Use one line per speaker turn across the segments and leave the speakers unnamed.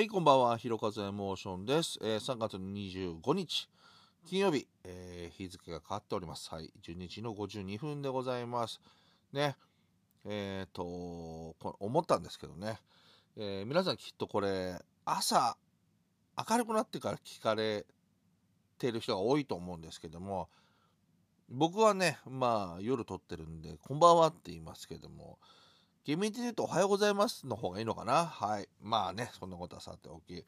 はい、こんばんは。ひろかずエモーションです。えー3月25日、金曜日、えー日付が変わっております。はい、12時の52分でございます。ね、えっ、とこれ思ったんですけどね、えー皆さんきっとこれ、朝、明るくなってから聞かれてる人が多いと思うんですけども、僕はね、まあ、夜撮ってるんで、こんばんはって言いますけども、厳密に言うとおはようございますの方がいいのかな？はい。まあね、そんなことはさておき。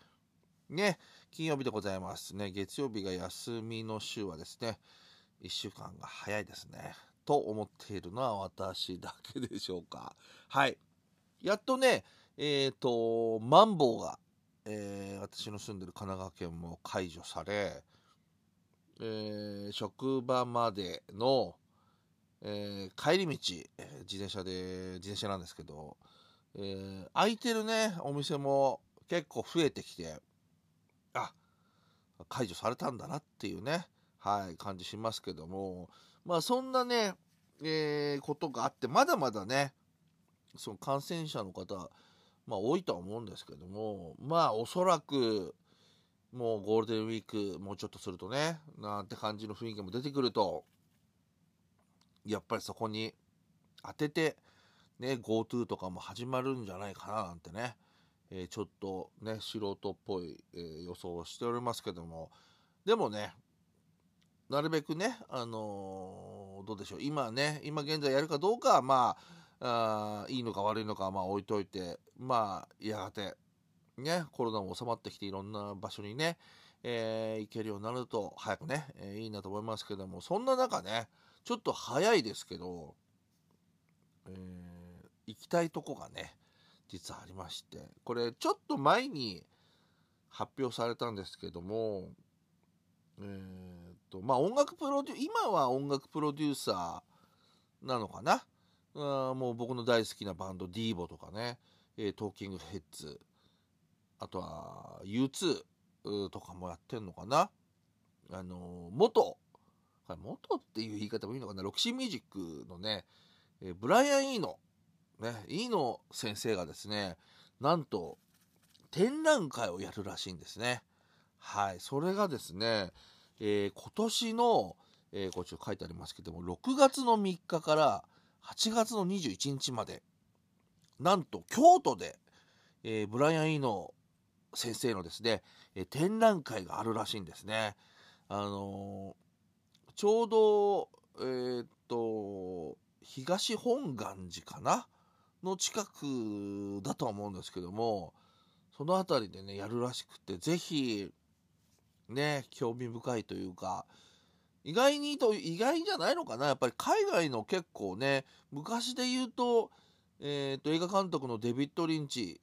ね、金曜日でございますね。月曜日が休みの週はですね、1週間が早いですね。と思っているのは私だけでしょうか。はい。やっとね、えっ、と、マンボウが、えー私の住んでる神奈川県も解除され、えー職場までの、えー帰り道、え自転車で自転車なんですけど、えー空いてるねお店も結構増えてきてあ解除されたんだなっていうねはい感じしますけどもまあそんなね、えーことがあってまだまだねその感染者の方まあ多いとは思うんですけどもまあおそらくもうゴールデンウィークもうちょっとするとねなんて感じの雰囲気も出てくるとやっぱりそこに当てて、ね、GoTo とかも始まるんじゃないかななんてね、えーちょっとね、素人っぽい、えー予想をしておりますけども、でもね、なるべくね、あのーどうでしょう、今ね、今現在やるかどうかは、まあ、あいいのか悪いのかはまあ置いといて、まあ、やがて、ね、コロナも収まってきていろんな場所にね、えー行けるようになると早くね、えーいいなと思いますけども、そんな中ね、ちょっと早いですけど、えー行きたいとこがね、実はありまして、これちょっと前に発表されたんですけども、えーっと、まあ音楽プロデュ今は音楽プロデューサーなのかな？あもう僕の大好きなバンド DIVO とかね、えートーキングヘッズ、あとは U2 とかもやってんのかな？あの元、元っていう言い方もいいのかな？ロキシーミュージックのね、えブライアン・イーノ、ね、イーノ先生がですね、なんと展覧会をやるらしいんですね。はい、それがですね、えー今年の、えーこっち書いてありますけども、6月の3日から8月の21日まで、なんと京都で、えーブライアン・イーノ先生のですね、え展覧会があるらしいんですね。あのーちょうど、えーっと、東本願寺かな？の近くだとは思うんですけども、その辺りでね、やるらしくて、ぜひ、ね、興味深いというか、意外にと、意外じゃないのかな？やっぱり海外の結構ね、昔で言うと、えーっと、映画監督のデビッド・リンチ、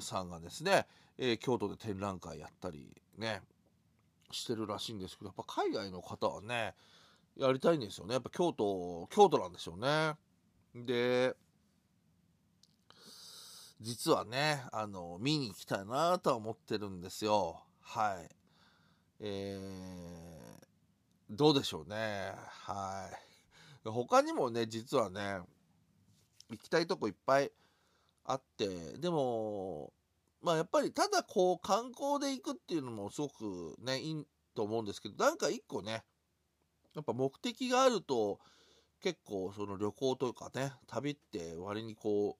さんがですね、えー京都で展覧会やったりね、してるらしいんですけど、やっぱ海外の方はね、やりたいんですよね。やっぱ京都、京都なんでしょうね。で、実はね、あの、見に行きたいなとは思ってるんですよ。はい。えー、どうでしょうね。はい。他にもね、実はね、行きたいとこいっぱいあって、でも、まあやっぱりただこう観光で行くっていうのもすごくね、いいと思うんですけど、なんか一個ね、やっぱ目的があると結構その旅行というかね、旅って割にこ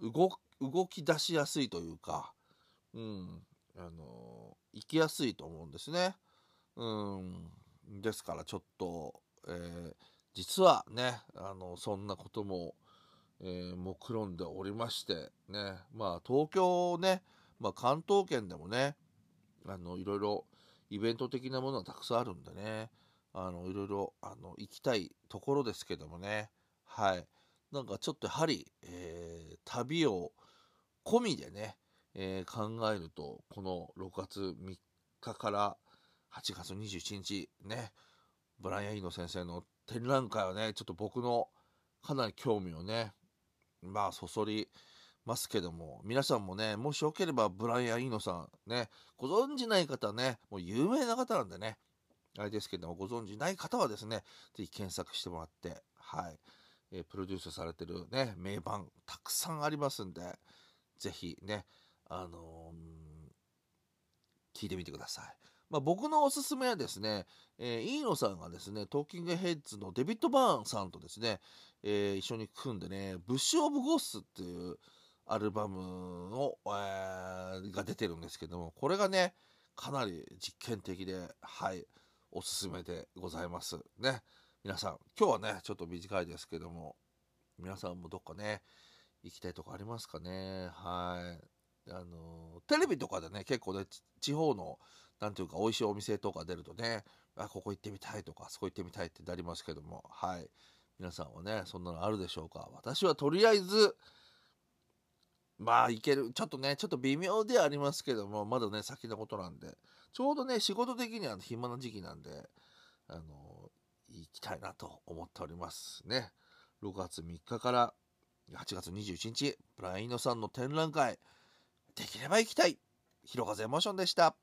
う、動動き出しやすいというか、うん、あの、行きやすいと思うんですね。うん、ですからちょっと、えー実はね、あの、そんなことも、えー目論んでおりまして、ね、まあ東京ね、まあ関東圏でもね、あの、いろいろイベント的なものはたくさんあるんでね、あの、いろいろ、あの、行きたいところですけどもね、はい。なんかちょっとやはり、えー旅を込みでね、えー考えると、この6月3日から8月21日ね、ブライアン・イーノ先生の展覧会はね、ちょっと僕のかなり興味をね、まあ、そそりますけども、皆さんもね、もしよければブライアン・イーノさんね、ご存じない方ね、もう有名な方なんでね、あれですけども、ご存じない方はですね、ぜひ検索してもらって、はい、えープロデュースされてるね、名盤、たくさんありますんで、ぜひね、あのー、聞いてみてください。まあ、僕のおすすめはですね、えー、飯野さんがですね、トーキングヘッズのデビッド・バーンさんとですね、えー、一緒に組んでね、ブッシュ・オブ・ゴースっていうアルバムを、えー、が出てるんですけども、これがね、かなり実験的で、はい、おすすめでございます。ね。皆さん、今日はね、ちょっと短いですけども、皆さんもどっかね、行きたいとこありますかね？はい。あの、テレビとかでね、結構ね、地方の、なんていうか、美味しいお店とか出るとね、あ、ここ行ってみたいとか、そこ行ってみたいってなりますけども、はい。皆さんはね、そんなのあるでしょうか。私はとりあえず、まあ、いける。ちょっとね、ちょっと微妙ではありますけども、まだね、先のことなんで、ちょうどね、仕事的には暇な時期なんで、あの、行きたいなと思っておりますね。6月3日から8月21日、ブラインドさんの展覧会、できれば行きたい。広風エモーションでした。